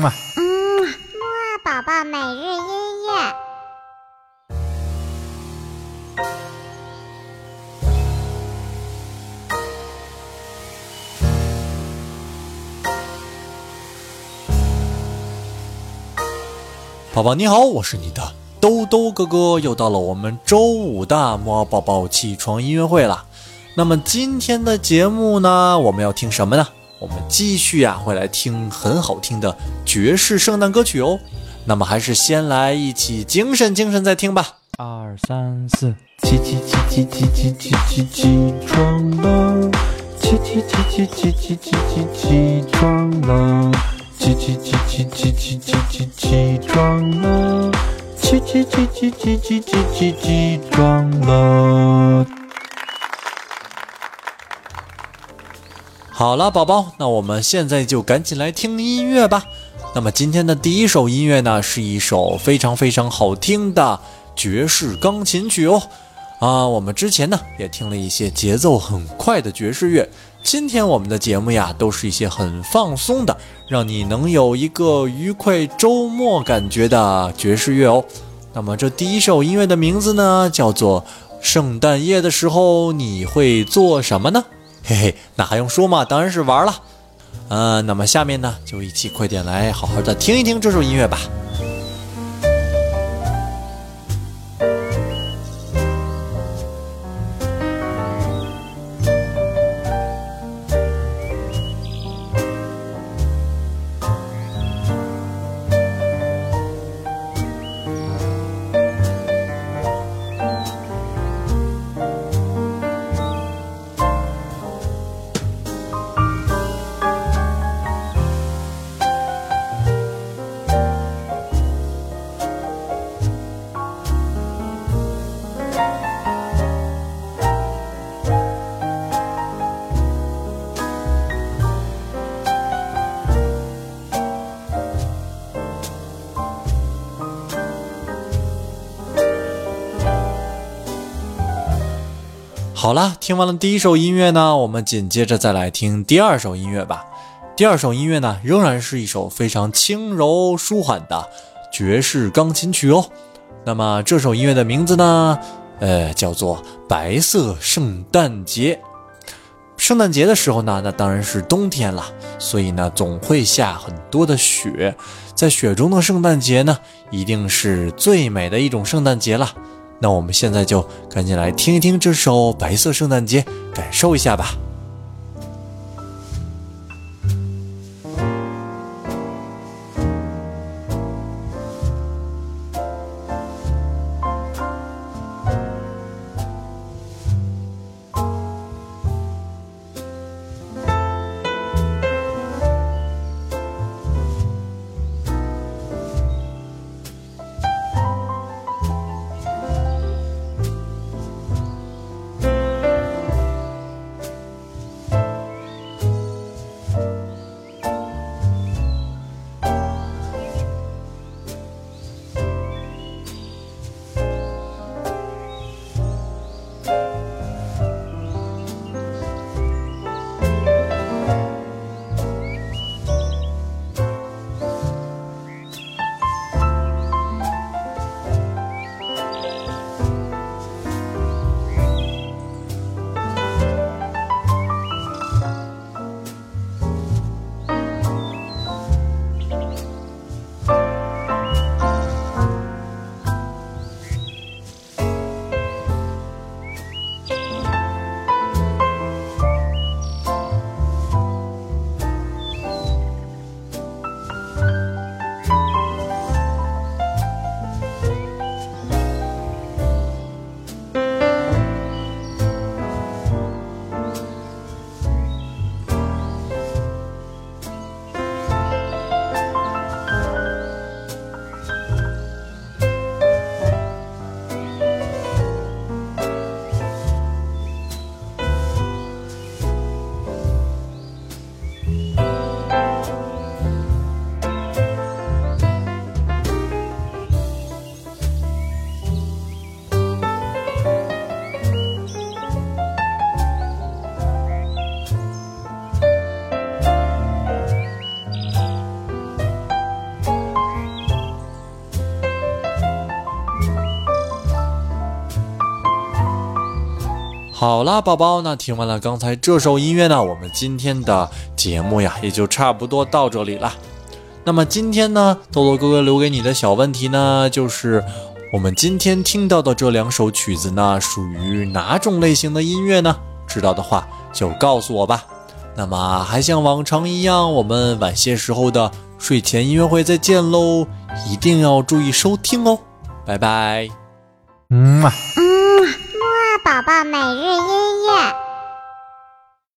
嘛。嗯，木二宝宝每日音乐。宝宝你好，我是你的兜兜哥哥，又到了我们周五的木二宝宝起床音乐会了。那么今天的节目呢，我们要听什么呢？我们继续啊，会来听很好听的爵士圣诞歌曲哦。那么还是先来一起精神精神再听吧。二三四，起起起起起起起起起床了，起起起起起起起起起床了，起起起起起起起起起床了，起起起起起起起起起床了。好了，宝宝，那我们现在就赶紧来听音乐吧。那么今天的第一首音乐呢，是一首非常非常好听的爵士钢琴曲哦。啊，我们之前呢也听了一些节奏很快的爵士乐，今天我们的节目呀都是一些很放松的，让你能有一个愉快周末感觉的爵士乐哦。那么这第一首音乐的名字呢，叫做《圣诞夜的时候你会做什么呢》。嘿嘿，那还用说吗？当然是玩了。嗯，那么下面呢，就一起快点来好好的听一听这首音乐吧。好了，听完了第一首音乐呢，我们紧接着再来听第二首音乐吧。第二首音乐呢，仍然是一首非常轻柔舒缓的爵士钢琴曲哦。那么这首音乐的名字呢，呃，叫做《白色圣诞节》。圣诞节的时候呢，那当然是冬天了，所以呢，总会下很多的雪。在雪中的圣诞节呢，一定是最美的一种圣诞节了。那我们现在就赶紧来听一听这首《白色圣诞节》，感受一下吧。好啦，宝宝，那听完了刚才这首音乐呢，我们今天的节目呀也就差不多到这里了。那么今天呢，豆豆哥哥留给你的小问题呢，就是我们今天听到的这两首曲子呢，属于哪种类型的音乐呢？知道的话就告诉我吧。那么还像往常一样，我们晚些时候的睡前音乐会再见喽！一定要注意收听哦，拜拜。嗯嘛。嗯，宝宝每日音乐。